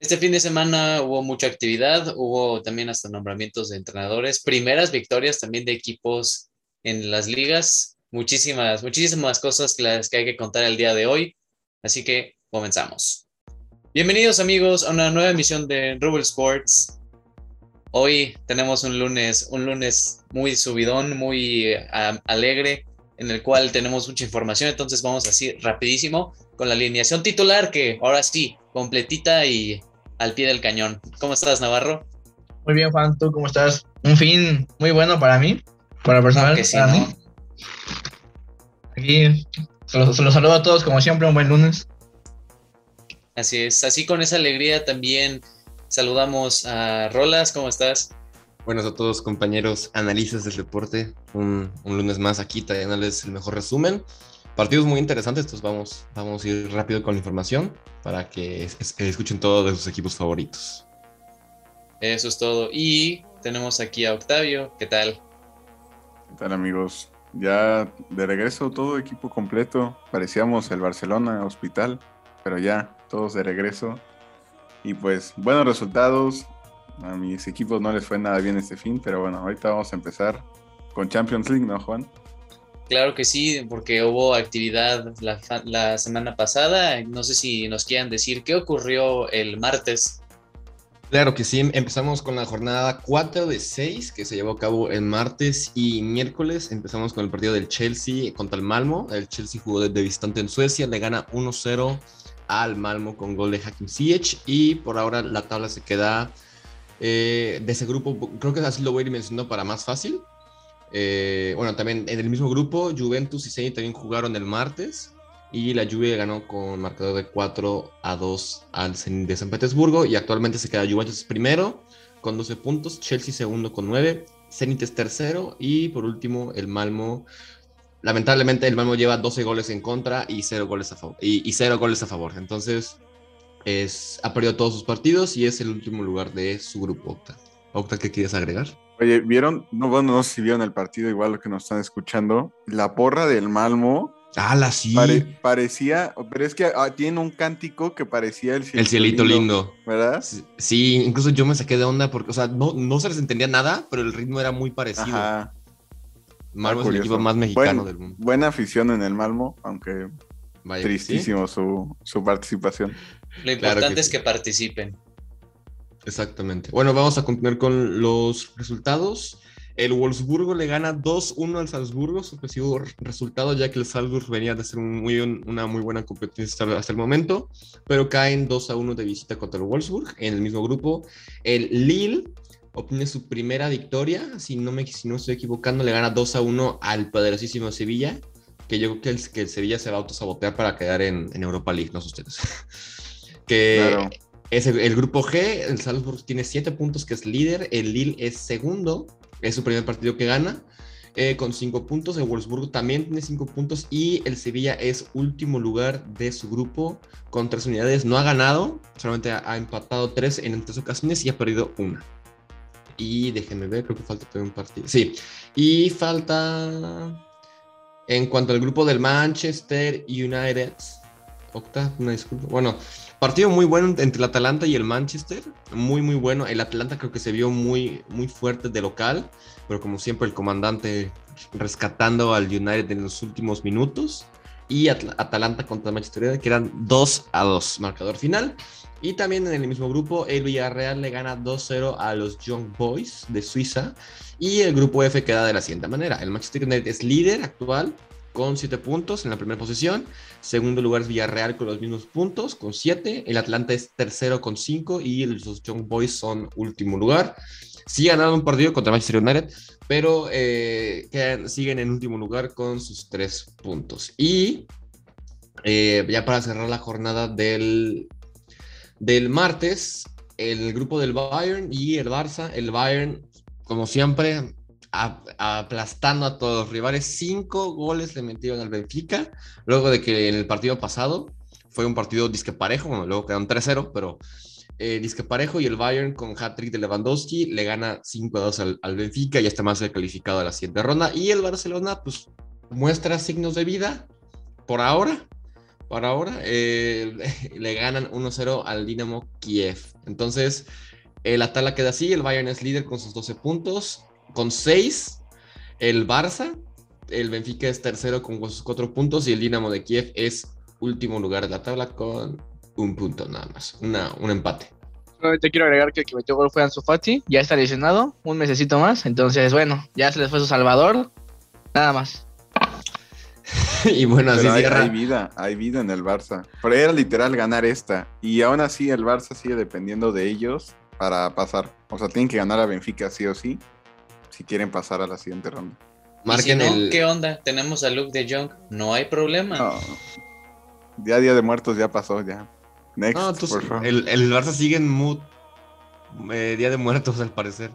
Este fin de semana hubo mucha actividad, hubo también hasta nombramientos de entrenadores, primeras victorias también de equipos en las ligas, muchísimas, muchísimas cosas las que hay que contar el día de hoy. Así que comenzamos. Bienvenidos amigos a una nueva emisión de Rubble Sports. Hoy tenemos un lunes, un lunes muy subidón, muy eh, alegre, en el cual tenemos mucha información, entonces vamos así rapidísimo con la alineación titular que ahora sí, completita y al pie del cañón. ¿Cómo estás, Navarro? Muy bien, Juan, ¿tú cómo estás? Un fin muy bueno para mí, para personal, que sí, para ¿no? mí. Aquí se los, se los saludo a todos como siempre, un buen lunes. Así es, así con esa alegría también saludamos a Rolas, ¿cómo estás? Buenas a todos compañeros analistas del deporte, un, un lunes más aquí trayéndoles el mejor resumen. Partidos muy interesantes, entonces vamos, vamos a ir rápido con la información para que es- es- escuchen todos de sus equipos favoritos. Eso es todo. Y tenemos aquí a Octavio, ¿qué tal? ¿Qué tal amigos? Ya de regreso todo equipo completo. Parecíamos el Barcelona hospital, pero ya todos de regreso. Y pues buenos resultados. A mis equipos no les fue nada bien este fin, pero bueno, ahorita vamos a empezar con Champions League, ¿no, Juan? Claro que sí, porque hubo actividad la, semana pasada. No sé si nos quieran decir qué ocurrió el martes. Claro que sí, empezamos con la jornada 4 de 6 que se llevó a cabo el martes y miércoles. Empezamos con el partido del Chelsea contra el Malmo. El Chelsea jugó de visitante en Suecia, le gana 1-0 al Malmo con gol de Hakim Ziyech y por ahora la tabla se queda eh, de ese grupo. Creo que así lo voy a ir mencionando para más fácil. Eh, bueno, también en el mismo grupo, Juventus y Zenit también jugaron el martes y la Juve ganó con marcador de 4 a 2 al Zenit de San Petersburgo y actualmente se queda Juventus primero con 12 puntos, Chelsea segundo con 9, Zenit es tercero y por último el Malmo. Lamentablemente el Malmo lleva 12 goles en contra y 0 goles a favor. Y, y 0 goles a favor. Entonces es, ha perdido todos sus partidos y es el último lugar de su grupo, Octa. Octa, ¿qué quieres agregar? Oye, ¿vieron? No, bueno, no sé si vieron el partido, igual lo que nos están escuchando. La porra del Malmo Ah, la sí. pare- parecía, pero es que ah, tiene un cántico que parecía el cielito, el cielito lindo. ¿verdad? Sí, Sí, incluso yo me saqué de onda porque, o sea, no, no se les entendía nada, pero el ritmo era muy parecido. Ajá. Malmo es el equipo más mexicano Buen- del mundo. Buena afición en el Malmo, aunque Vaya sí. tristísimo su, su participación. Lo Claro importante que es sí. que participen. Exactamente. Bueno, vamos a continuar con los resultados. El Wolfsburgo le gana 2-1 al Salzburgo, sorpresivo resultado ya que el Salzburgo venía de hacer un muy, un- una muy buena competencia hasta el momento, pero caen 2-1 de visita contra el Wolfsburg en el mismo grupo. El Lille obtiene su primera victoria, si no me si no estoy equivocando, le gana 2-1 al poderosísimo Sevilla, que yo creo que el, que el Sevilla se va a autosabotear para quedar en, en Europa League, no sé ustedes. que Claro. Es el, grupo G, el Salzburg tiene 7 puntos, que es líder. El Lille es segundo, es su primer partido que gana, eh, con 5 puntos. El Wolfsburgo también tiene 5 puntos. Y el Sevilla es último lugar de su grupo, con 3 unidades. No ha ganado, solamente ha, empatado 3 en tres ocasiones y ha perdido una. Y déjenme ver, creo que falta todavía un partido. Sí, y falta. En cuanto al grupo del Manchester United, Octa, una disculpa. Bueno, partido muy bueno entre el Atalanta y el Manchester. Muy, muy bueno. El Atalanta creo que se vio muy, muy fuerte de local. Pero como siempre, el comandante rescatando al United en los últimos minutos. Y Atalanta contra Manchester United, que eran 2 a 2, marcador final. Y también en el mismo grupo, el Villarreal le gana 2-0 a los Young Boys de Suiza. Y el grupo F queda de la siguiente manera. El Manchester United es líder actual con 7 puntos en la primera posición. Segundo lugar es Villarreal con los mismos puntos, con 7. El Atlanta es tercero con 5 y los Young Boys son último lugar. Sí ganaron un partido contra Manchester United, pero eh, quedan- siguen en último lugar con sus 3 puntos. Y eh, ya para cerrar la jornada del, del martes, el grupo del Bayern y el Barça, el Bayern, como siempre, aplastando a todos los rivales. Cinco goles le metieron al Benfica, luego de que en el partido pasado fue un partido disque parejo, bueno, luego quedaron 3-0, pero eh, disque parejo y el Bayern con hat-trick de Lewandowski le gana 5-2 al, al Benfica y está más calificado a la siguiente ronda. Y el Barcelona, pues, muestra signos de vida por ahora, para ahora. eh, le ganan 1-0 al Dinamo Kiev. Entonces, eh, la tabla queda así. El Bayern es líder con sus 12 puntos. Con 6, el Barça. El Benfica es tercero con sus 4 puntos. Y el Dinamo de Kiev es último lugar de la tabla con un punto nada más. Una, un empate. Solamente quiero agregar que el que metió gol fue Ansu Fati, ya está lesionado, un mesecito más, entonces bueno, ya se les fue su salvador, nada más. y bueno, así Pero hay, cierra. hay vida, hay vida en el Barça. Pero era literal ganar esta. Y aún así el Barça sigue dependiendo de ellos para pasar. O sea, tienen que ganar a Benfica sí o sí si quieren pasar a la siguiente ronda. Si Marquen no, el. ¿Qué onda? Tenemos a Luke de Jong. No hay problema. No. Ya Día de Muertos ya pasó, ya. Next, No, tú- por favor. el, el Barça sigue en mood. eh, Día de Muertos, al parecer.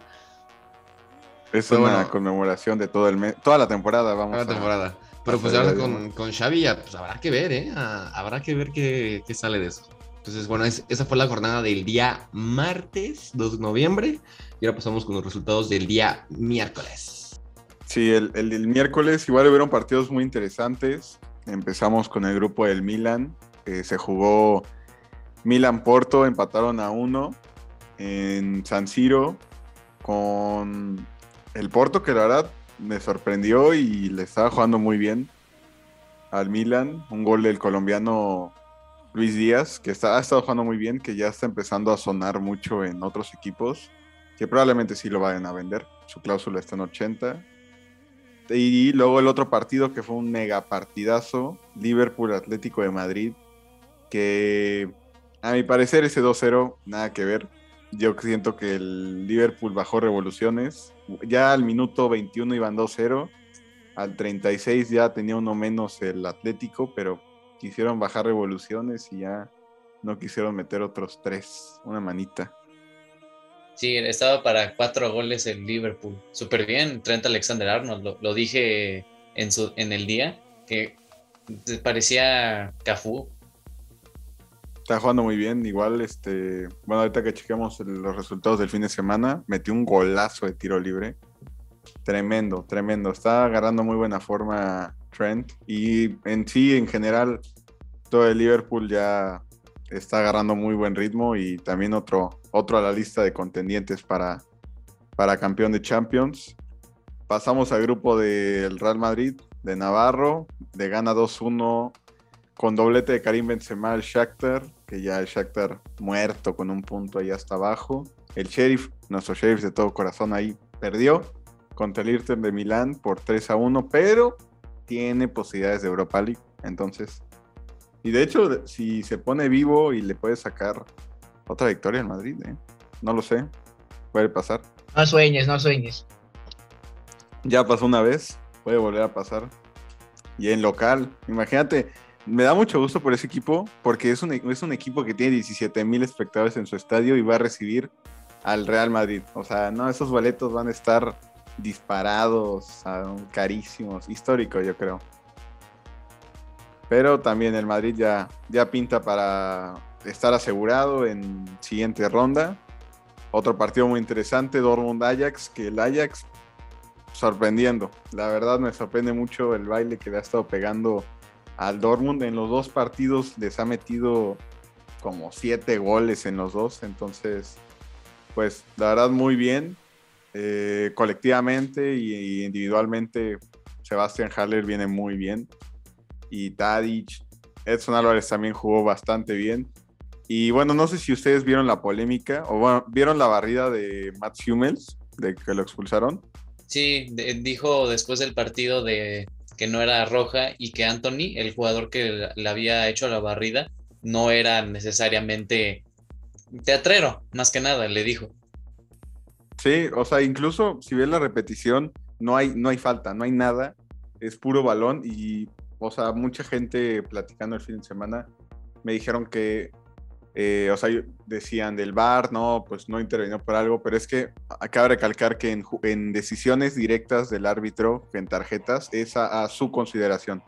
Es pero una bueno. conmemoración de todo el mes, toda la temporada, vamos Cada a temporada. Pero pues ahora con, con Xavi ya, pues habrá que ver, ¿eh? Ah, habrá que ver qué, qué sale de eso. Entonces, bueno, es- esa fue la jornada del día martes 2 de noviembre. Y ahora pasamos con los resultados del día miércoles. Sí, el, el miércoles igual hubieron partidos muy interesantes. Empezamos con el grupo del Milan. que se jugó Milan-Porto, empataron a uno en San Siro con el Porto, que la verdad me sorprendió y le estaba jugando muy bien al Milan. Un gol del colombiano Luis Díaz, que está, ha estado jugando muy bien, que ya está empezando a sonar mucho en otros equipos, que probablemente sí lo vayan a vender. Su cláusula está en 80. Y luego el otro partido que fue un mega partidazo, Liverpool Atlético de Madrid, que a mi parecer ese 2-0 nada que ver. Yo siento que el Liverpool bajó revoluciones. Ya al minuto 21 iban 2-0. Al 36 ya tenía uno menos el Atlético, pero quisieron bajar revoluciones y ya no quisieron meter otros tres. Una manita. Sí, estaba para cuatro goles el Liverpool. Súper bien, Trent Alexander Arnold. Lo, lo dije en, su, en el día, que parecía Cafú. Está jugando muy bien. Igual, este. Bueno, ahorita que chequemos los resultados del fin de semana, metió un golazo de tiro libre. Tremendo, tremendo. Está agarrando muy buena forma Trent. Y en sí, en general, todo el Liverpool ya está agarrando muy buen ritmo. Y también otro, otro a la lista de contendientes para, para campeón de Champions. Pasamos al grupo del Real Madrid, de Navarro. Le gana 2-1 con doblete de Karim Benzema al Shakhtar, que ya el Shakhtar muerto con un punto ahí hasta abajo. El Sheriff, nuestro Sheriff de todo corazón ahí, perdió contra el Inter de Milán por 3 a 1, pero tiene posibilidades de Europa League. Entonces, y de hecho, si se pone vivo y le puede sacar otra victoria en Madrid, ¿eh? no lo sé, puede pasar. No sueñes, no sueñes. Ya pasó una vez, puede volver a pasar. Y en local, imagínate, me da mucho gusto por ese equipo, porque es un, es un equipo que tiene 17 mil espectadores en su estadio y va a recibir al Real Madrid. O sea, no, esos boletos van a estar disparados, carísimos, histórico yo creo. Pero también el Madrid ya, ya pinta para estar asegurado en siguiente ronda. Otro partido muy interesante, Dortmund-Ajax, que el Ajax sorprendiendo. La verdad me sorprende mucho el baile que le ha estado pegando al Dortmund. En los dos partidos les ha metido como siete goles en los dos. Entonces, pues la verdad muy bien. Eh, colectivamente y, individualmente, Sebastián Haller viene muy bien. Y Tadic, Edson Álvarez también jugó bastante bien. Y bueno, no sé si ustedes vieron la polémica o bueno, vieron la barrida de Matt Hummels, de que lo expulsaron. Sí, dijo después del partido de que no era roja y que Anthony, el jugador que le había hecho la barrida, no era necesariamente teatrero, más que nada, le dijo. Sí, o sea, incluso si ves la repetición, no hay, no hay falta, no hay nada, es puro balón y, o sea, mucha gente platicando el fin de semana me dijeron que, eh, o sea, decían del VAR, no, pues no intervino por algo, pero es que acaba de recalcar que en decisiones directas del árbitro, en tarjetas, es a, a su consideración.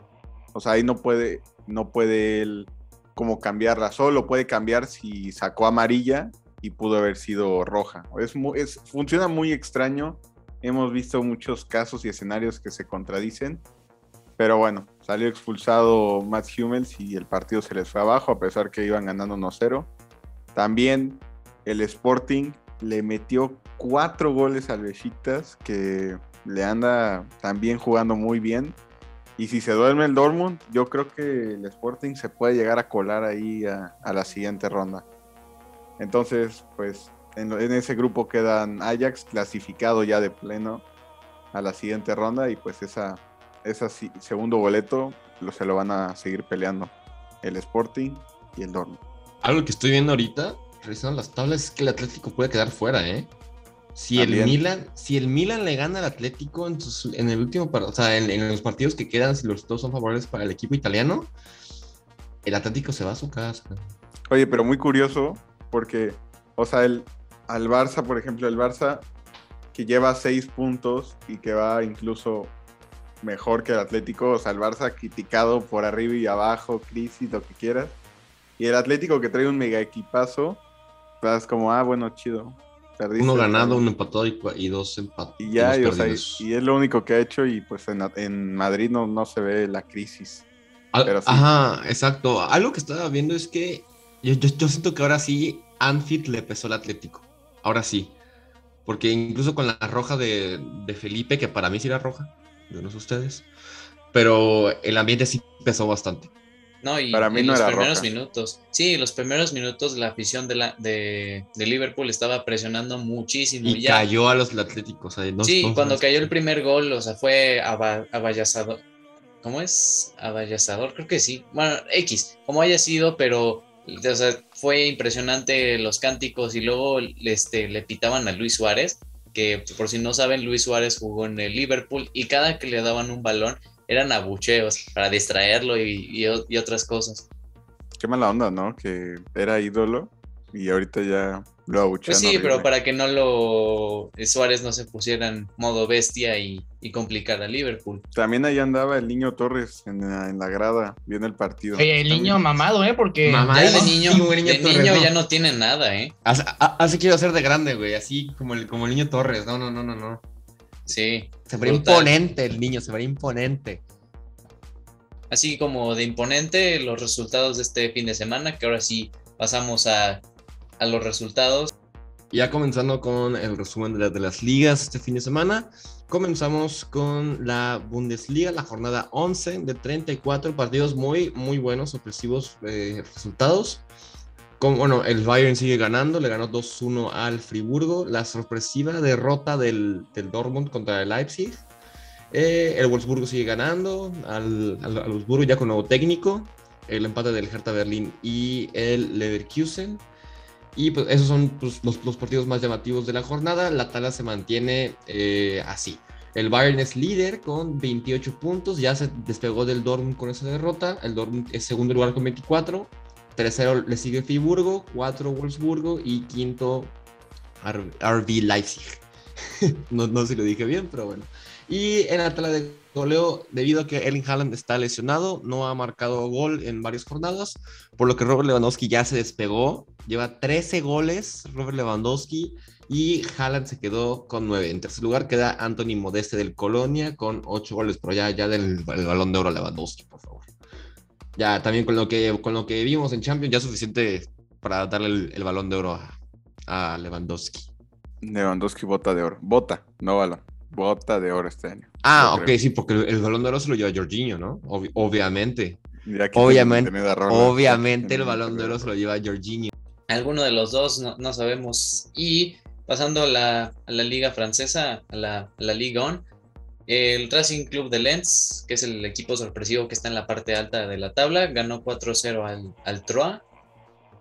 O sea, ahí no puede, no puede él como cambiarla, solo puede cambiar si sacó amarilla y pudo haber sido roja. Es, mu- es, funciona muy extraño. Hemos visto muchos casos y escenarios que se contradicen. Pero bueno, salió expulsado Matt Hummels y el partido se les fue abajo a pesar que iban ganando 1-0. También el Sporting le metió cuatro goles al Besiktas que le anda también jugando muy bien. Y si se duerme el Dortmund, yo creo que el Sporting se puede llegar a colar ahí a, la siguiente ronda. Entonces, pues en, ese grupo quedan Ajax clasificado ya de pleno a la siguiente ronda y pues esa, ese segundo boleto lo, se lo van a seguir peleando el Sporting y el Dortmund. Algo que estoy viendo ahorita, revisando las tablas, es que el Atlético puede quedar fuera, ¿eh? Si el, Milan, si el Milan le gana al Atlético en, en el último, o sea, en, los partidos que quedan, si los dos son favorables para el equipo italiano, el Atlético se va a su casa. Oye, pero muy curioso, porque, o sea, el, al Barça, por ejemplo, el Barça que lleva seis puntos y que va incluso mejor que el Atlético, o sea, el Barça criticado por arriba y abajo, crisis, lo que quieras. Y el Atlético que trae un mega equipazo, vas como, ah, bueno, chido. Uno ganado, uno empatado y, dos empatados. Y ya, y, es lo único que ha hecho y pues en, Madrid no, no, se ve la crisis. Ajá, exacto. Algo que estaba viendo es que yo, yo, siento que ahora sí Anfield le pesó al Atlético. Ahora sí. Porque incluso con la roja de, de Felipe, que para mí sí era roja, yo no sé ustedes, pero el ambiente sí pesó bastante. No, y, Para mí los primeros minutos. Sí, los primeros minutos la afición de, la, de, Liverpool estaba presionando muchísimo. Y cayó a los Atléticos. sí, cuando cayó el primer gol, o sea, fue avallazador. ¿Cómo es? Avallazador, creo que sí. Bueno, X, como haya sido, pero fue impresionante los cánticos y luego este, le pitaban a Luis Suárez, que por si no saben, Luis Suárez jugó en el Liverpool y cada que le daban un balón eran abucheos para distraerlo y, otras cosas. Qué mala onda, ¿no? Que era ídolo y ahorita ya lo abuchean. Pues sí, pero para que no lo. Suárez no se pusiera en modo bestia y, y complicar a Liverpool. También ahí andaba el niño Torres en la, grada, viendo el partido. Oye, el niño mamado, ¿eh? Porque. ya de niño, niño, ya no tiene nada, ¿eh? Así quiero ser de grande, güey, así como el, como el niño Torres. No, no, no, no, no. Sí. Se vería imponente el niño, se vería imponente. Así como de imponente los resultados de este fin de semana, que ahora sí pasamos a, los resultados. Ya comenzando con el resumen de, de, las ligas este fin de semana, comenzamos con la Bundesliga, la jornada 11 de 34 partidos muy, muy buenos, sorpresivos eh, resultados bueno, el Bayern sigue ganando, le ganó 2-1 al Friburgo. La sorpresiva derrota del, del Dortmund contra el Leipzig. Eh, el Wolfsburgo sigue ganando al, al, Wolfsburgo ya con nuevo técnico. El empate del Hertha Berlín y el Leverkusen. Y pues esos son pues, los, los, partidos más llamativos de la jornada. La tabla se mantiene eh, así. El Bayern es líder con 28 puntos. Ya se despegó del Dortmund con esa derrota. El Dortmund es segundo lugar con 24. Tercero le sigue Friburgo, cuatro Wolfsburgo y quinto RB Leipzig. no, no sé si lo dije bien, pero bueno. Y en la tabla de goleo, debido a que Erling Haaland está lesionado, no ha marcado gol en varias jornadas, por lo que Robert Lewandowski ya se despegó. Lleva 13 goles Robert Lewandowski y Haaland se quedó con 9. En tercer lugar queda Anthony Modeste del Colonia con 8 goles, pero ya, ya del balón de oro Lewandowski, por favor ya también con lo que, con lo que vimos en Champions, ya suficiente para darle el, balón de oro a, Lewandowski. Lewandowski bota de oro. Bota, no balón. Bota de oro este año. Ah, ok, sí, porque el, balón de oro se lo lleva Jorginho, ¿no? obviamente. Obviamente, obviamente el balón de oro se lo lleva Jorginho. Alguno de los dos, no, sabemos. Y pasando a la, a la liga francesa, a la, a la Ligue 1, el Racing Club de Lens, que es el equipo sorpresivo que está en la parte alta de la tabla, ganó 4-0 al, al Troyes.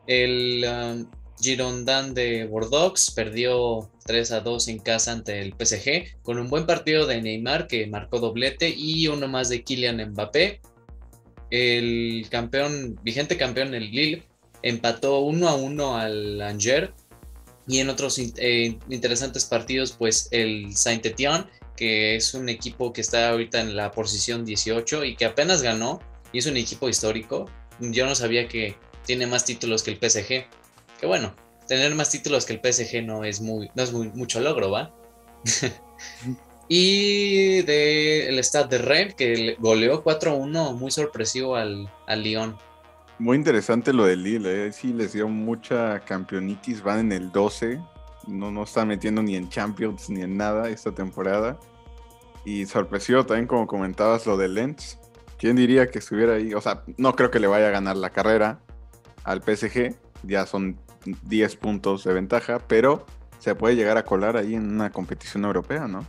El um, Girondin de Bordeaux perdió 3-2 en casa ante el PSG, con un buen partido de Neymar que marcó doblete y uno más de Kylian Mbappé. El campeón, vigente campeón, el Lille, empató 1-1 al Angers. Y en otros eh, interesantes partidos, pues el Saint-Étienne que es un equipo que está ahorita en la posición 18 y que apenas ganó, y es un equipo histórico. Yo no sabía que tiene más títulos que el PSG. Que bueno, tener más títulos que el PSG no es muy, no es muy, mucho logro, ¿va? Y del el Stade de Rennes, que goleó 4-1, muy sorpresivo al, al Lyon. Muy interesante lo del Lille, ¿eh? sí les dio mucha campeonitis, van en el 12, no, no están metiendo ni en Champions ni en nada esta temporada. Y sorpresivo también, como comentabas, lo de Lens. ¿Quién diría que estuviera ahí? O sea, no creo que le vaya a ganar la carrera al PSG, ya son 10 puntos de ventaja, pero se puede llegar a colar ahí en una competición europea, ¿no?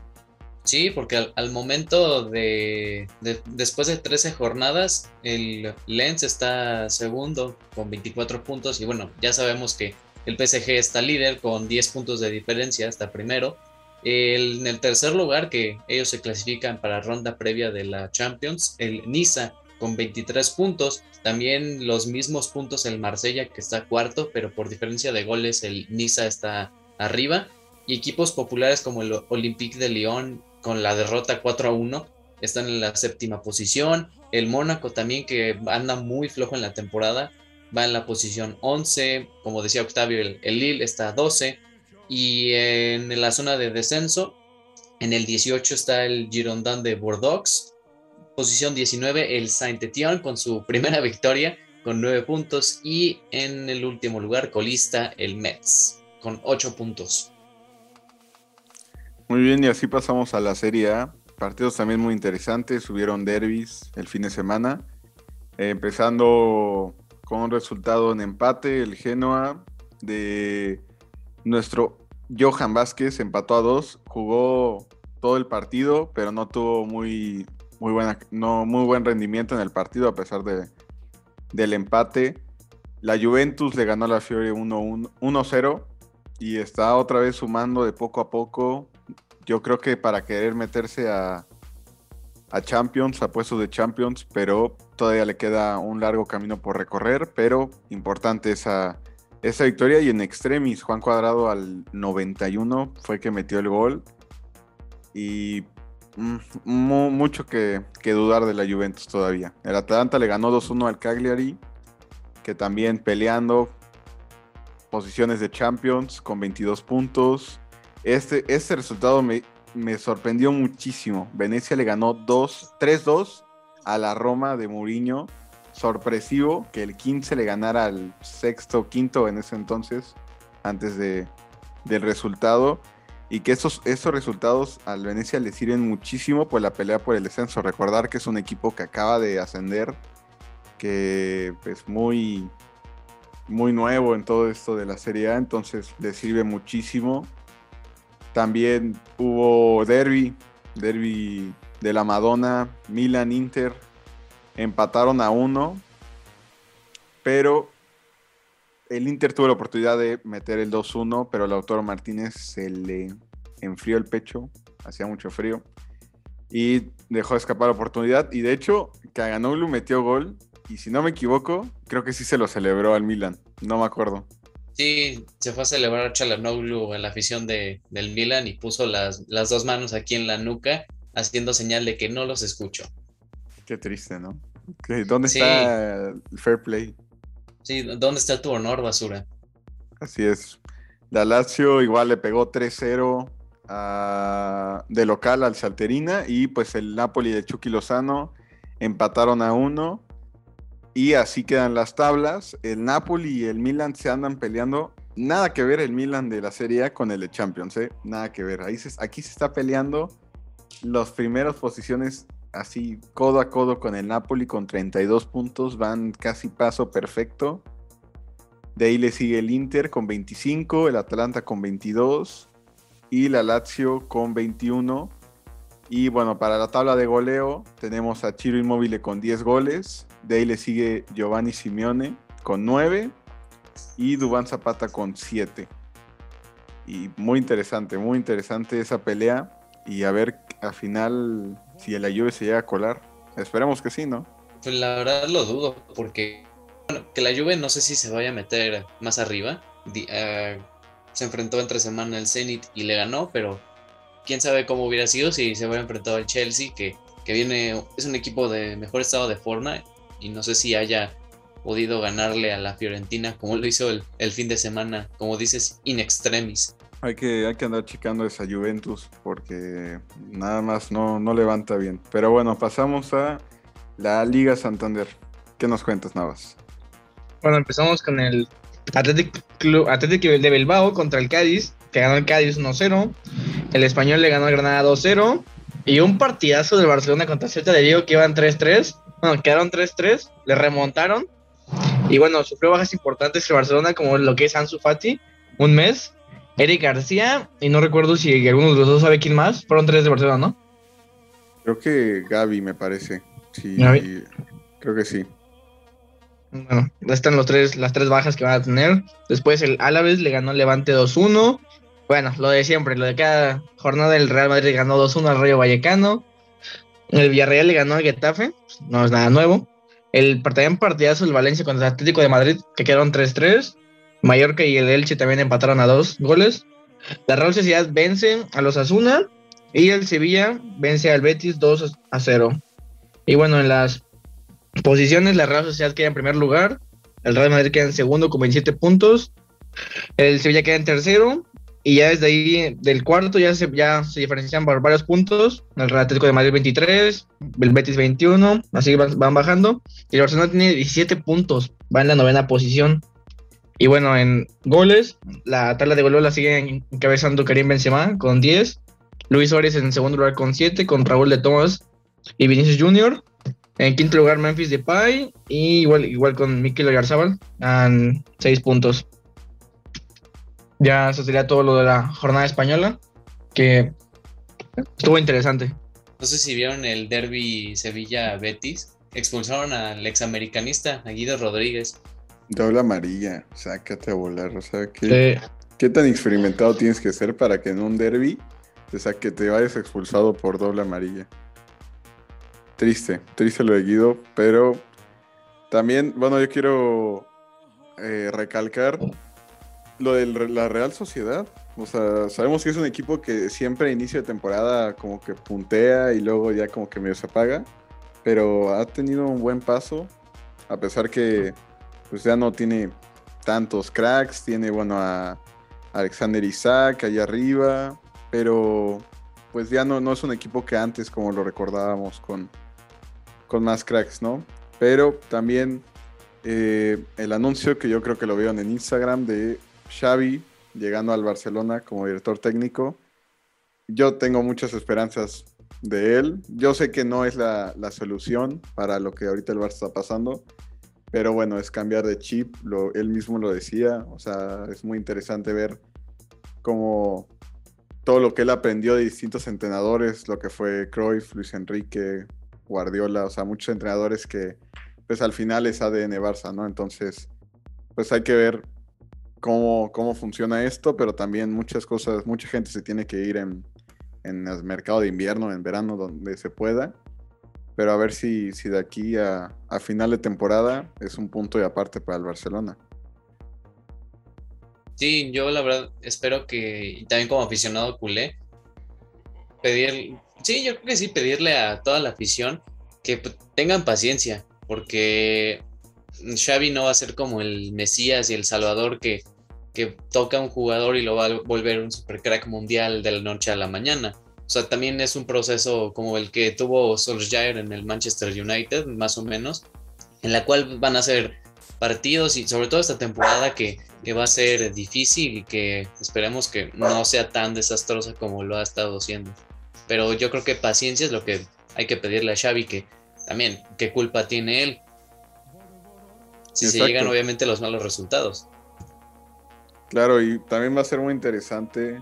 Sí, porque al, momento de, después de 13 jornadas, el Lens está segundo con 24 puntos y bueno, ya sabemos que el PSG está líder con 10 puntos de diferencia, está primero. en el tercer lugar, que ellos se clasifican para ronda previa de la Champions, el Niza con 23 puntos. También los mismos puntos el Marsella, que está cuarto, pero por diferencia de goles el Niza está arriba. Y equipos populares como el Olympique de Lyon con la derrota 4 a 1 están en la séptima posición. El Mónaco también que anda muy flojo en la temporada va en la posición 11. Como decía Octavio, el, Lille está a 12. Y en la zona de descenso, en el 18 está el Girondin de Bordeaux. Posición 19, el Saint-Étienne con su primera victoria con 9 puntos. Y en el último lugar, colista, el Metz con 8 puntos. Muy bien, y así pasamos a la Serie A. Partidos también muy interesantes, subieron derbis el fin de semana. Eh, empezando con un resultado en empate, el Genoa de nuestro Johan Vázquez empató a dos, jugó todo el partido, pero no tuvo muy, muy, buena, no, muy buen rendimiento en el partido a pesar de, del empate. La Juventus le ganó a la Fiore 1-0 y está otra vez sumando de poco a poco. Yo creo que para querer meterse a, a Champions, a puestos de Champions, pero todavía le queda un largo camino por recorrer, pero importante esa, esa victoria y en extremis, Juan Cuadrado al 91 fue que metió el gol y mucho que, que, dudar de la Juventus todavía. El Atalanta le ganó 2-1 al Cagliari, que también peleando posiciones de Champions con 22 puntos. Este, este resultado me, me sorprendió muchísimo. Venecia le ganó 3-2 a la Roma de Mourinho. Sorpresivo que el 15 le ganara al sexto, quinto en ese entonces, antes de, del resultado. Y que esos, esos resultados al Venecia le sirven muchísimo por la pelea por el descenso. Recordar que es un equipo que acaba de ascender, que es pues, muy, muy nuevo en todo esto de la Serie A, entonces le sirve muchísimo también hubo derby, derby de la Madonna, Milan Inter, empataron a uno, pero el Inter tuvo la oportunidad de meter el 2-1, pero el autor Martínez se le enfrió el pecho, hacía mucho frío, y dejó escapar la oportunidad. Y de hecho, Caganoglu metió gol, y si no me equivoco, creo que sí se lo celebró al Milan, no me acuerdo. Sí, se fue a celebrar Chalanoglu en la afición de, del Milan y puso las, las dos manos aquí en la nuca, haciendo señal de que no los escucho. Qué triste, ¿no? ¿Dónde está el fair play? Sí, ¿dónde está tu honor, basura? Así es. La Lazio igual le pegó 3-0 de local al Salterina y pues el Napoli de Chucky Lozano empataron a uno y así quedan las tablas. El Napoli y el Milan se andan peleando. Nada que ver el Milan de la Serie A con el Champions, ¿eh? Nada que ver. Ahí aquí se está peleando las primeras posiciones así codo a codo con el Napoli con 32 puntos. Van casi paso perfecto. De ahí le sigue el Inter con 25, el Atalanta con 22 y la Lazio con 21. Y bueno, para la tabla de goleo tenemos a Chiro Inmóvil con 10 goles, de ahí le sigue Giovanni Simeone con 9 y Dubán Zapata con 7. Y muy interesante, muy interesante esa pelea. Y a ver al final si la Juve se llega a colar. Esperemos que sí, ¿no? Pues la verdad lo dudo, porque bueno, que la Juve no sé si se vaya a meter más arriba. Uh, se enfrentó entre semana el Zenit y le ganó, pero quién sabe cómo hubiera sido si se hubiera enfrentado al Chelsea, que, que viene, es un equipo de mejor estado de forma y no sé si haya podido ganarle a la Fiorentina como lo hizo el, fin de semana, como dices, in extremis. Hay que, hay que andar checando esa Juventus porque nada más no, no levanta bien. Pero bueno, pasamos a la Liga Santander. ¿Qué nos cuentas, Navas? Bueno, empezamos con el Athletic, Club, Athletic de Bilbao contra el Cádiz, que ganó el Cádiz 1-0. El Español le ganó al Granada 2-0. Y un partidazo del Barcelona contra Celta de Vigo que iban 3-3. Bueno, quedaron 3-3, le remontaron. Y bueno, sufrió bajas importantes el Barcelona, como lo que es Ansu Fati, un mes. Eric García, y no recuerdo si alguno de los dos sabe quién más. Fueron tres de Barcelona, ¿no? Creo que Gaby, me parece. Sí, Gaby. creo que sí. Bueno, están los tres, las tres bajas que van a tener. Después el Álaves le ganó Levante 2-1. Bueno, lo de siempre, lo de cada jornada el Real Madrid ganó 2-1 al Rayo Vallecano. El Villarreal le ganó al Getafe, no es nada nuevo. El también partidazo el Valencia contra el Atlético de Madrid, que quedaron 3-3. Mallorca y el Elche también empataron a dos goles. La Real Sociedad vence a los Asuna y el Sevilla vence al Betis 2 a 0. Y bueno, en las posiciones, la Real Sociedad queda en primer lugar, el Real Madrid queda en segundo con 27 puntos, el Sevilla queda en tercero y ya desde ahí, del cuarto, ya se, ya se diferencian por varios puntos. El Real Atlético de Madrid 23, el Betis 21, así van, bajando. Y el Barcelona tiene 17 puntos, va en la novena posición. Y bueno, en goles, la tabla de goles la sigue encabezando Karim Benzema con 10, Luis Suárez en segundo lugar con 7, con Raúl de Tomás y Vinicius Junior. En quinto lugar Memphis Depay y igual, igual con Mikel Garzábal en 6 puntos. Ya eso sería todo lo de la jornada española, que estuvo interesante. No sé si vieron el derby Sevilla-Betis. Expulsaron al examericanista, a Guido Rodríguez. Doble amarilla, sácate a volar. O sea, ¿qué, ¿qué tan experimentado tienes que ser para que en un derby o sea, que te vayas expulsado por doble amarilla? Triste, triste lo de Guido, pero también, bueno, yo quiero eh, recalcar lo de la Real Sociedad. O sea, sabemos que es un equipo que siempre a inicio de temporada como que puntea y luego ya como que medio se apaga, pero ha tenido un buen paso, a pesar que pues ya no tiene tantos cracks, tiene bueno a Alexander Isaac allá arriba, pero pues ya no, no es un equipo que antes como lo recordábamos con, con más cracks, ¿no? Pero también eh, el anuncio que yo creo que lo vieron en Instagram de Xavi llegando al Barcelona como director técnico. Yo tengo muchas esperanzas de él. Yo sé que no es la, la solución para lo que ahorita el Barça está pasando, pero bueno, es cambiar de chip, lo, él mismo lo decía, o sea, es muy interesante ver cómo todo lo que él aprendió de distintos entrenadores, lo que fue Cruyff, Luis Enrique, Guardiola, o sea, muchos entrenadores que pues al final es ADN Barça, ¿no? Entonces, pues hay que ver cómo, cómo funciona esto, pero también muchas cosas, mucha gente se tiene que ir en, en el mercado de invierno, en verano, donde se pueda. Pero a ver si, si de aquí a, a final de temporada es un punto y aparte para el Barcelona. Sí, yo la verdad espero que, y también como aficionado culé, pedir, sí, yo creo que sí, pedirle a toda la afición que p- tengan paciencia, porque Xavi no va a ser como el Mesías y el Salvador que, que toca a un jugador y lo va a volver un supercrack mundial de la noche a la mañana. O sea, también es un proceso como el que tuvo Solskjaer en el Manchester United, más o menos, en la cual van a ser partidos y sobre todo esta temporada que, que va a ser difícil y que esperemos que no sea tan desastrosa como lo ha estado siendo. Pero yo creo que paciencia es lo que hay que pedirle a Xavi, que también, ¿qué culpa tiene él? Si se llegan obviamente los malos resultados. Claro, y también va a ser muy interesante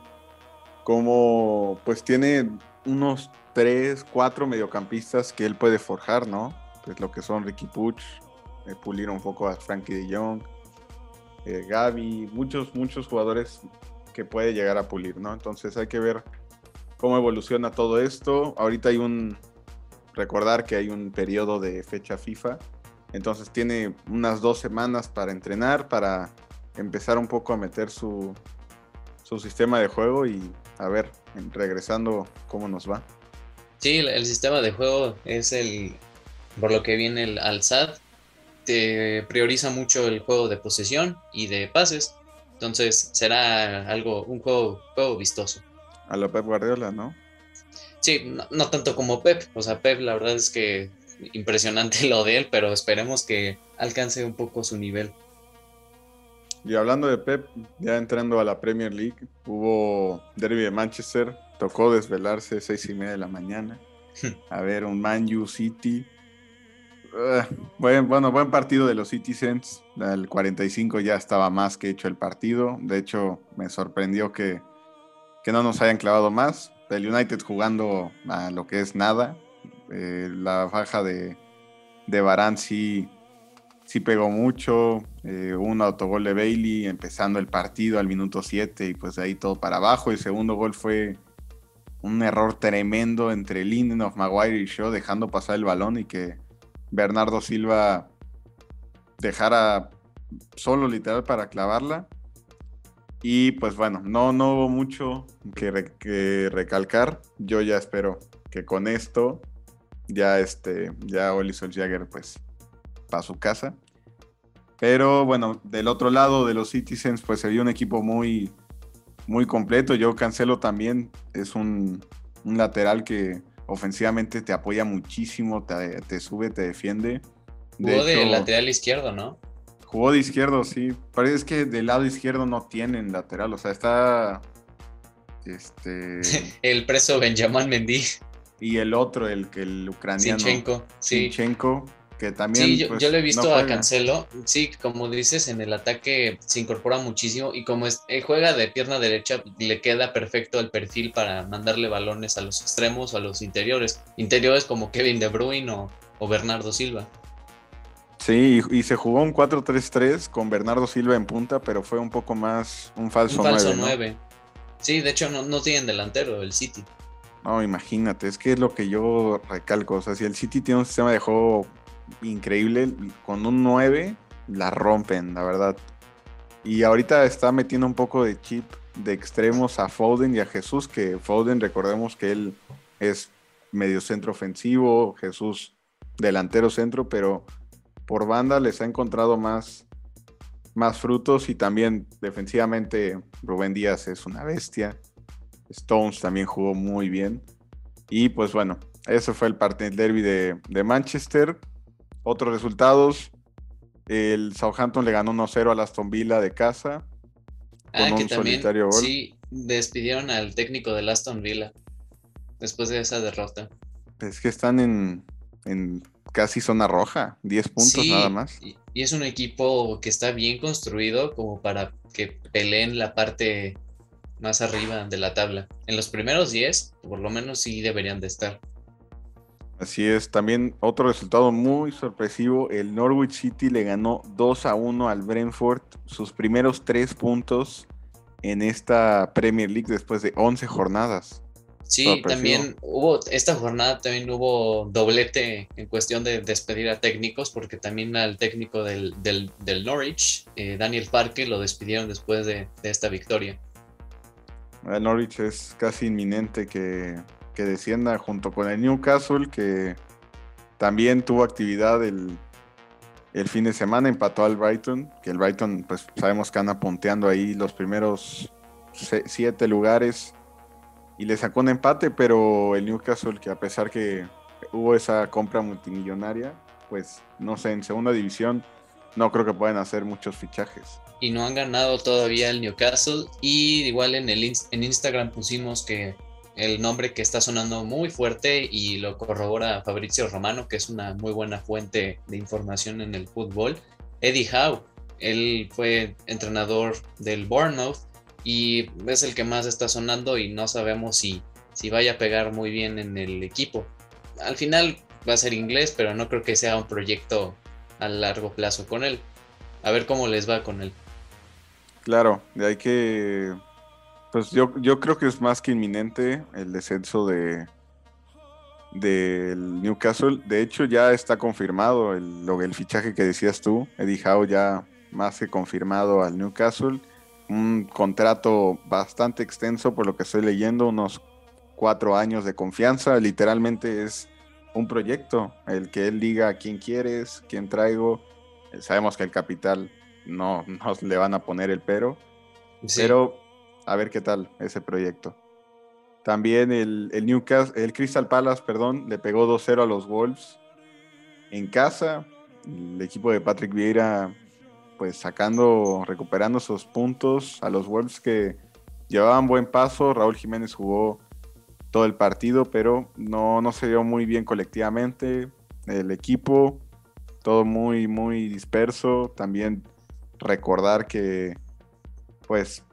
cómo pues tiene unos tres, cuatro mediocampistas que él puede forjar, ¿no? Pues lo que son Ricky Puch, eh, pulir un poco a Frankie de Jong, eh, Gaby, muchos, muchos jugadores que puede llegar a pulir, ¿no? Entonces hay que ver cómo evoluciona todo esto. Ahorita hay un, recordar que hay un periodo de fecha FIFA, entonces tiene unas dos semanas para entrenar, para empezar un poco a meter su, su sistema de juego y a ver, regresando, cómo nos va. Sí, el, sistema de juego es el, por lo que viene el Al-Sad, te prioriza mucho el juego de posesión y de pases. Entonces será algo, un juego, juego vistoso. A lo Pep Guardiola, ¿no? Sí, no, no, tanto como Pep. O sea, Pep la verdad es que impresionante lo de él, pero esperemos que alcance un poco su nivel. Y hablando de Pep, ya entrando a la Premier League, hubo Derby de Manchester, tocó desvelarse seis y media de la mañana. A ver, un Man U City. Uh, buen, bueno, buen partido de los Citizens. El 45 ya estaba más que hecho el partido. De hecho, me sorprendió que, que no nos hayan clavado más. El United jugando a lo que es nada. Eh, la baja de, de Barán sí, sí pegó mucho. Eh, un autogol de Bailey empezando el partido al minuto 7 y pues de ahí todo para abajo. El segundo gol fue un error tremendo entre of Maguire y Shaw dejando pasar el balón y que Bernardo Silva dejara solo literal para clavarla. Y pues bueno, no, no hubo mucho que, que recalcar. Yo ya espero que con esto ya este, ya Oli Solskjaer pues para su casa. Pero bueno, del otro lado de los Citizens pues se vio un equipo muy, muy completo. Yo Cancelo también es un, lateral que ofensivamente te apoya muchísimo, te, sube, te defiende. jugó de lateral izquierdo, ¿no? Jugó de izquierdo, sí. Parece que del lado izquierdo no tienen lateral, o sea, está este el preso Benjamin Mendy y el otro, el que el ucraniano. Sinchenko, sí. Que también. Sí, yo, pues, lo he visto a Cancelo. Sí, como dices, en el ataque se incorpora muchísimo y como es, eh, juega de pierna derecha, le queda perfecto el perfil para mandarle balones a los extremos o a los interiores. Interiores como Kevin De Bruyne o, Bernardo Silva. Sí, y, se jugó un 4-3-3 con Bernardo Silva en punta, pero fue un poco más un falso, un falso 9. Sí, de hecho no, no tienen delantero el City. No, imagínate, es que es lo que yo recalco. O sea, si el City tiene un sistema de juego increíble, con un 9 la rompen, la verdad. Y ahorita está metiendo un poco de chip de extremos a Foden y a Jesús, que Foden, recordemos que él es medio centro ofensivo, Jesús delantero centro, pero por banda les ha encontrado más, más frutos y también defensivamente Rubén Díaz es una bestia. Stones también jugó muy bien. Y pues bueno, ese fue el partido derby de, de, Manchester. Otros resultados. El Southampton le ganó 1-0 al Aston Villa de casa. Ah, que también, Sí, despidieron al técnico del Aston Villa después de esa derrota. Es que están en, en casi zona roja, 10 puntos nada más. Y, y es un equipo que está bien construido como para que peleen la parte más arriba de la tabla. En los primeros 10, por lo menos sí deberían de estar. Así es, también otro resultado muy sorpresivo, el Norwich City le ganó 2 a 1 al Brentford, sus primeros 3 puntos en esta Premier League después de 11 jornadas. Sí, también hubo, esta jornada también hubo doblete en cuestión de despedir a técnicos, porque también al técnico del, Norwich, eh, Daniel Parque, lo despidieron después de esta victoria. El Norwich es casi inminente que, descienda junto con el Newcastle, que también tuvo actividad el, fin de semana, empató al Brighton, que el Brighton, pues sabemos que anda ponteando ahí los primeros siete lugares y le sacó un empate, pero el Newcastle, que a pesar que hubo esa compra multimillonaria, pues no sé, en segunda división no creo que puedan hacer muchos fichajes y no han ganado todavía el Newcastle. Y igual en, el, en Instagram pusimos que el nombre que está sonando muy fuerte y lo corrobora Fabrizio Romano, que es una muy buena fuente de información en el fútbol, Eddie Howe. Él fue entrenador del Bournemouth y es el que más está sonando y no sabemos si, si vaya a pegar muy bien en el equipo. Al final va a ser inglés, pero no creo que sea un proyecto a largo plazo con él. A ver cómo les va con él. Claro, ahí que. Pues yo, yo creo que es más que inminente el descenso de del Newcastle. De hecho, ya está confirmado el, el fichaje que decías tú. Eddie Howe ya más que confirmado al Newcastle. Un contrato bastante extenso, por lo que estoy leyendo, unos cuatro años de confianza. Literalmente es un proyecto, el que él diga quién quieres, quién traigo. Sabemos que el capital no, le van a poner el pero. Pero a ver qué tal ese proyecto. También el, el el Crystal Palace, perdón, le pegó 2-0 a los Wolves en casa. El equipo de Patrick Vieira, pues sacando, recuperando esos puntos a los Wolves que llevaban buen paso. Raúl Jiménez jugó todo el partido, pero no, no se dio muy bien colectivamente. El equipo, todo muy, muy disperso. También recordar que, pues,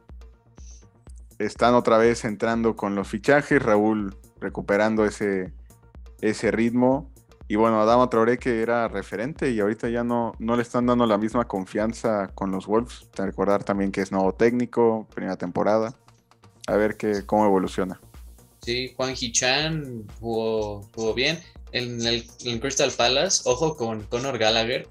están otra vez entrando con los fichajes, Raúl recuperando ese, ese ritmo. Y bueno, Adama Traoré que era referente y ahorita ya no, no le están dando la misma confianza con los Wolves. Recordar también que es nuevo técnico, primera temporada. A ver qué, cómo evoluciona. Sí, Juan Hichan jugó, jugó bien. En el Crystal Palace, ojo con Conor Gallagher,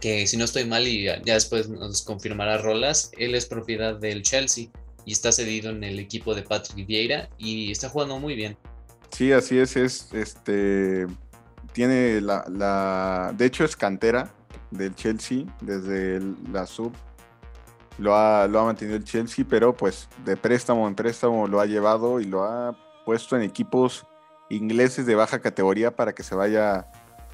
que si no estoy mal y ya, después nos confirmará Rolas, él es propiedad del Chelsea y está cedido en el equipo de Patrick Vieira y está jugando muy bien. Sí, así es, es este tiene la, la de hecho es cantera del Chelsea desde la sub lo ha, lo ha mantenido el Chelsea, pero pues de préstamo en préstamo lo ha llevado y lo ha puesto en equipos ingleses de baja categoría para que se vaya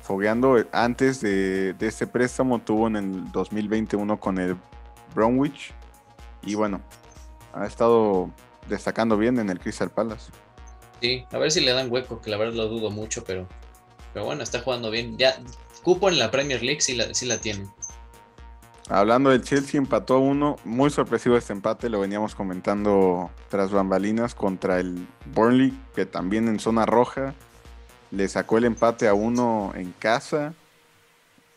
fogueando. Antes de, de este préstamo tuvo en el 2021 con el Bromwich y bueno, ha estado destacando bien en el Crystal Palace. Sí, a ver si le dan hueco, que la verdad lo dudo mucho, pero, pero bueno, está jugando bien. Ya, cupo en la Premier League sí la, sí la tiene. Hablando del Chelsea, empató a uno. Muy sorpresivo este empate, lo veníamos comentando tras bambalinas contra el Burnley, que también en zona roja le sacó el empate a uno en casa.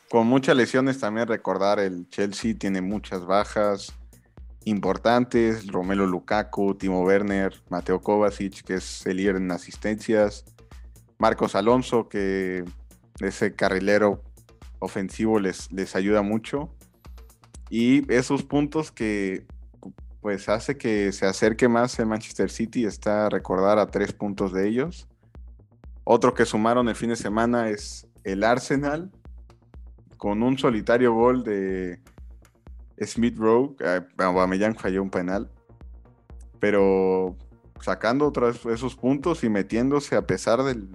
Con muchas lesiones también recordar, el Chelsea tiene muchas bajas importantes, Romelo Lukaku, Timo Werner, Mateo Kovacic, que es el líder en asistencias, Marcos Alonso, que ese carrilero ofensivo les, les ayuda mucho. Y esos puntos que pues hace que se acerque más el Manchester City, está a recordar a tres puntos de ellos. Otro que sumaron el fin de semana es el Arsenal, con un solitario gol de Smith Rowe, Aubameyang falló un penal, pero sacando otros esos puntos y metiéndose a pesar del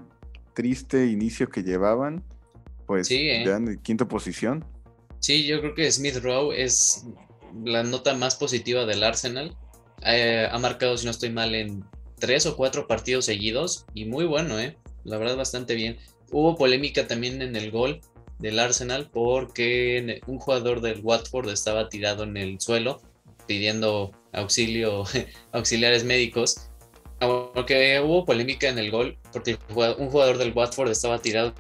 triste inicio que llevaban, pues ¿eh? ya en quinta posición. Sí, yo creo que Smith Rowe es la nota más positiva del Arsenal. Eh, ha marcado, si no estoy mal, en tres o cuatro partidos seguidos y muy bueno, ¿eh? La verdad, bastante bien. Hubo polémica también en el gol del Arsenal porque un jugador del Watford estaba tirado en el suelo pidiendo auxilio, auxiliares médicos. Aunque hubo polémica en el gol porque un jugador del Watford estaba tirado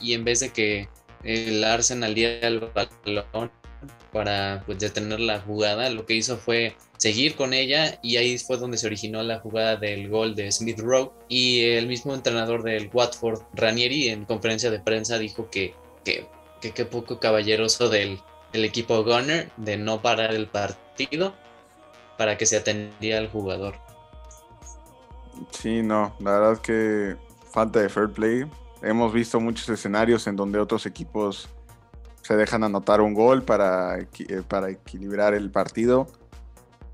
y en vez de que el Arsenal diera el balón para pues, detener la jugada, lo que hizo fue seguir con ella y ahí fue donde se originó la jugada del gol de Smith Rowe y el mismo entrenador del Watford, Ranieri, en conferencia de prensa dijo que que, que, poco caballeroso del, del, equipo Gunner de no parar el partido para que se atendía al jugador. Sí, no, la verdad es que falta de fair play. Hemos visto muchos escenarios en donde otros equipos se dejan anotar un gol para, eh, para equilibrar el partido.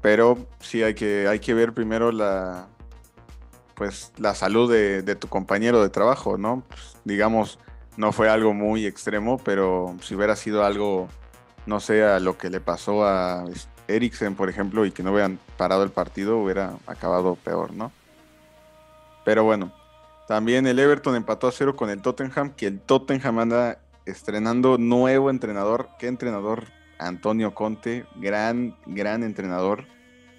Pero sí hay que, hay que ver primero la, pues, la salud de, tu compañero de trabajo, ¿no? Pues, digamos, no fue algo muy extremo, pero si hubiera sido algo, no sé, a lo que le pasó a Eriksen, por ejemplo, y que no hubieran parado el partido, hubiera acabado peor, ¿no? Pero bueno, también el Everton empató a cero con el Tottenham, que el Tottenham anda estrenando nuevo entrenador. ¿Qué entrenador? Antonio Conte, gran, gran entrenador,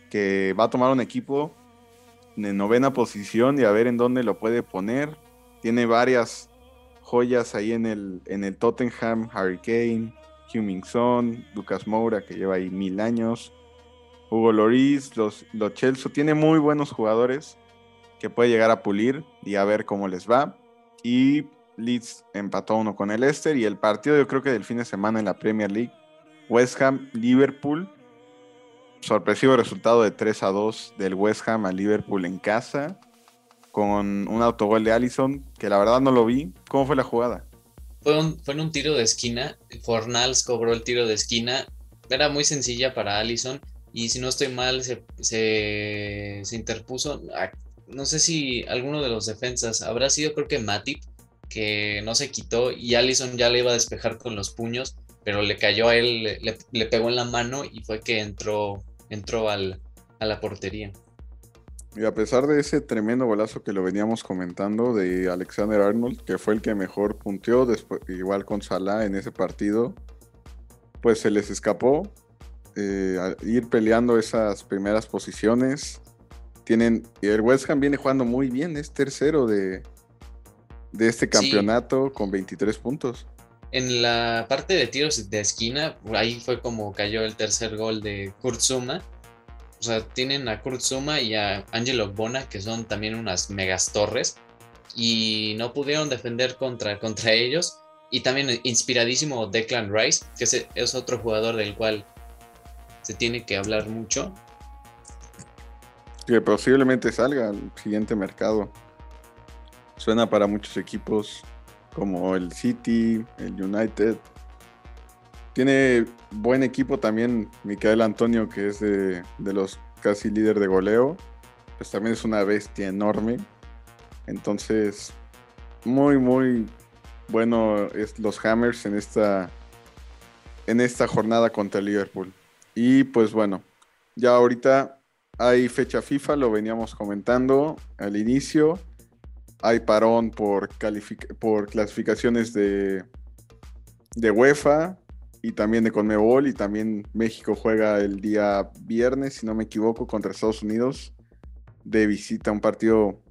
que va a tomar un equipo en novena posición y a ver en dónde lo puede poner. Tiene varias joyas ahí en el, en el Tottenham, Harry Kane, Huming Son, Lucas Moura, que lleva ahí mil años, Hugo Loris, los, los Chelsea, tiene muy buenos jugadores que puede llegar a pulir y a ver cómo les va. Y Leeds empató uno con el Leicester y el partido yo creo que del fin de semana en la Premier League, West Ham, Liverpool, sorpresivo resultado de 3 a 2 del West Ham a Liverpool en casa, con un autogol de Allison, que la verdad no lo vi. ¿Cómo fue la jugada? Fue, fue en un tiro de esquina, Fornals cobró el tiro de esquina, era muy sencilla para Allison, y si no estoy mal, se, se, se interpuso, no sé si alguno de los defensas, habrá sido creo que Matip, que no se quitó y Allison ya le iba a despejar con los puños, pero le cayó a él, le, pegó en la mano y fue que entró, entró al, a la portería. Y a pesar de ese tremendo golazo que lo veníamos comentando de Alexander Arnold, que fue el que mejor punteó, después, igual con Salah en ese partido, pues se les escapó eh, ir peleando esas primeras posiciones. Tienen, el West Ham viene jugando muy bien, es tercero de, de este campeonato con 23 puntos. En la parte de tiros de esquina, ahí fue como cayó el tercer gol de Kurtzuma o sea, tienen a Kurt Zuma y a Angelo Bona, que son también unas megas torres, y no pudieron defender contra, contra ellos. Y también inspiradísimo Declan Rice, que es, otro jugador del cual se tiene que hablar mucho. Que posiblemente salga al siguiente mercado. Suena para muchos equipos como el City, el United, tiene buen equipo también Micael Antonio, que es de, los casi líder de goleo. Pues también es una bestia enorme. Entonces, muy, muy bueno es los Hammers en esta, en esta jornada contra Liverpool. Y pues bueno, ya ahorita hay fecha FIFA, lo veníamos comentando al inicio. Hay parón por, por clasificaciones de, de UEFA y también de Conmebol y también México juega el día viernes, si no me equivoco, contra Estados Unidos de visita, un partido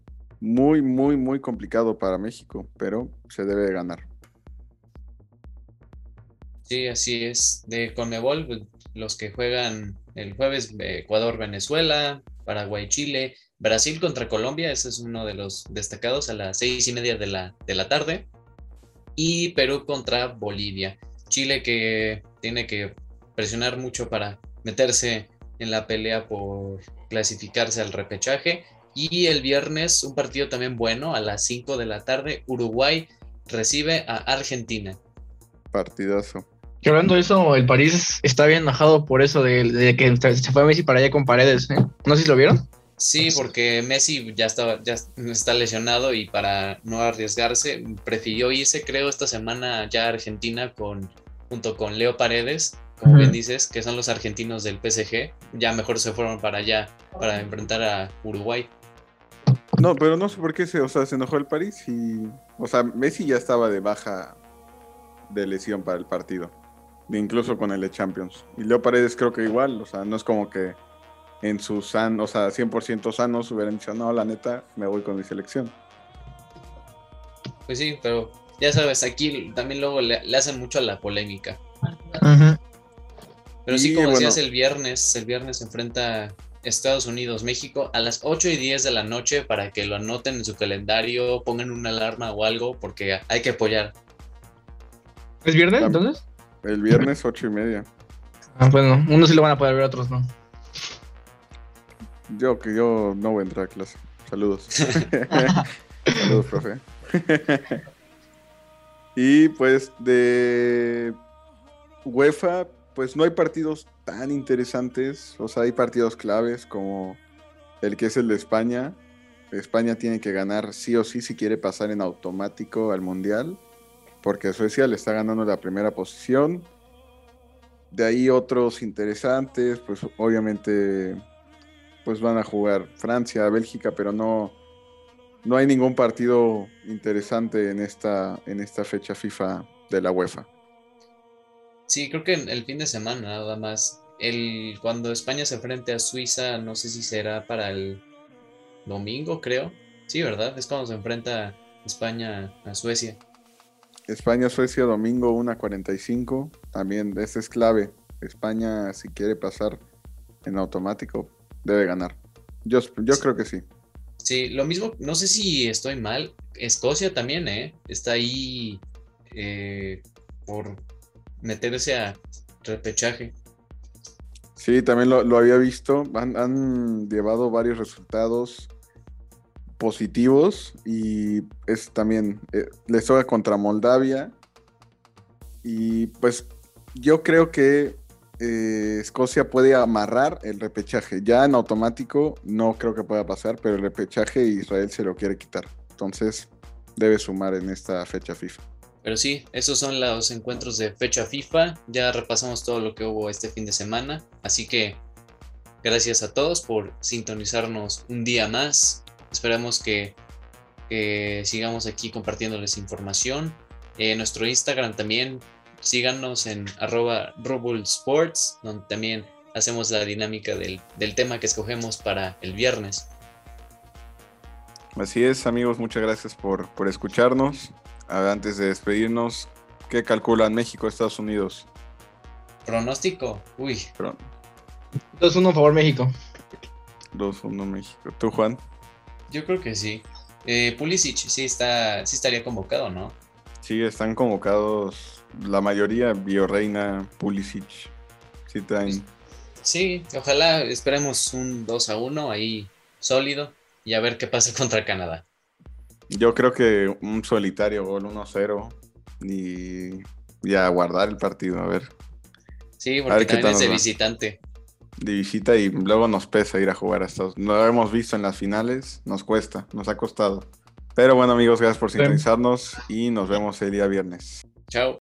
muy, muy, muy complicado para México, pero se debe de ganar. Sí, así es. De Conmebol, pues, los que juegan el jueves, Ecuador, Venezuela, Paraguay, Chile, Brasil contra Colombia, ese es uno de los destacados a las seis y media de la, de la tarde, y Perú contra Bolivia. Chile que tiene que presionar mucho para meterse en la pelea por clasificarse al repechaje. Y el viernes un partido también bueno a las 5 de la tarde. Uruguay recibe a Argentina. Partidazo. Que hablando de eso, el París está bien enojado por eso de, que se fue Messi para allá con paredes. ¿eh? No sé si lo vieron. Sí, porque Messi ya estaba, ya está lesionado y para no arriesgarse, prefirió irse, creo, esta semana ya a Argentina con, junto con Leo Paredes, como bien dices, que son los argentinos del PSG. Ya mejor se fueron para allá para enfrentar a Uruguay. No, pero no sé por qué se, o sea, se enojó el París y, o sea, Messi ya estaba de baja de lesión para el partido, incluso con el de Champions. Y Leo Paredes creo que igual, o sea, no es como que en su san, o sea, 100% sanos hubieran dicho, no, la neta, me voy con mi selección. Pues sí, pero ya sabes, aquí también luego le, hacen mucho a la polémica. Pero sí, como decías, el viernes, el viernes se enfrenta Estados Unidos, México a las 8 y 10 de la noche para que lo anoten en su calendario, pongan una alarma o algo, porque hay que apoyar. ¿Es viernes entonces? El viernes 8 y media. Ah, bueno, unos sí lo van a poder ver, otros no. Yo que yo no voy a entrar a clase. Saludos. Saludos, profe. y pues de UEFA, pues no hay partidos tan interesantes. O sea, hay partidos claves como el que es el de España. España tiene que ganar sí o sí si quiere pasar en automático al Mundial. Porque Suecia le está ganando la primera posición. De ahí otros interesantes, pues obviamente pues van a jugar Francia, Bélgica, pero no, no hay ningún partido interesante en esta, en esta fecha FIFA de la UEFA. Sí, creo que el fin de semana nada más. El, cuando España se enfrente a Suiza, no sé si será para el domingo, creo. Sí, ¿verdad? Es cuando se enfrenta España a Suecia. España-Suecia, domingo 1.45. También, ese es clave. España, si quiere pasar en automático, debe ganar. Yo, yo creo que sí. Sí, lo mismo, no sé si estoy mal. Escocia también, ¿eh? Está ahí eh, por meterse a repechaje. Sí, también lo, había visto. Han, llevado varios resultados positivos y es también, eh, les toca contra Moldavia. Y pues yo creo que eh, Escocia puede amarrar el repechaje. Ya en automático no creo que pueda pasar, pero el repechaje Israel se lo quiere quitar. Entonces debe sumar en esta fecha FIFA. Pero sí, esos son los encuentros de fecha FIFA. Ya repasamos todo lo que hubo este fin de semana. Así que gracias a todos por sintonizarnos un día más. Esperamos que, sigamos aquí compartiéndoles información. En nuestro Instagram también síganos en arroba Sports, donde también hacemos la dinámica del, del tema que escogemos para el viernes. Así es, amigos, muchas gracias por, por escucharnos. Antes de despedirnos, ¿qué calculan México, Estados Unidos? Pronóstico, uy. 2-1 favor México. 2-1 México. ¿Tú, Juan? Yo creo que sí. Eh, Pulisic sí, está, sí estaría convocado, ¿no? Sí, están convocados la mayoría, Bioreina, Pulisic. Sí traen. Sí, ojalá esperemos un 2 a 1 ahí sólido y a ver qué pasa contra Canadá. Yo creo que un solitario gol 1-0 y, y, a guardar el partido, a ver. Sí, porque también es de visitante. De visita y luego nos pesa ir a jugar a Estados No lo hemos visto en las finales, nos cuesta, nos ha costado. Pero bueno amigos, gracias por sintonizarnos y nos vemos el día viernes. Chao.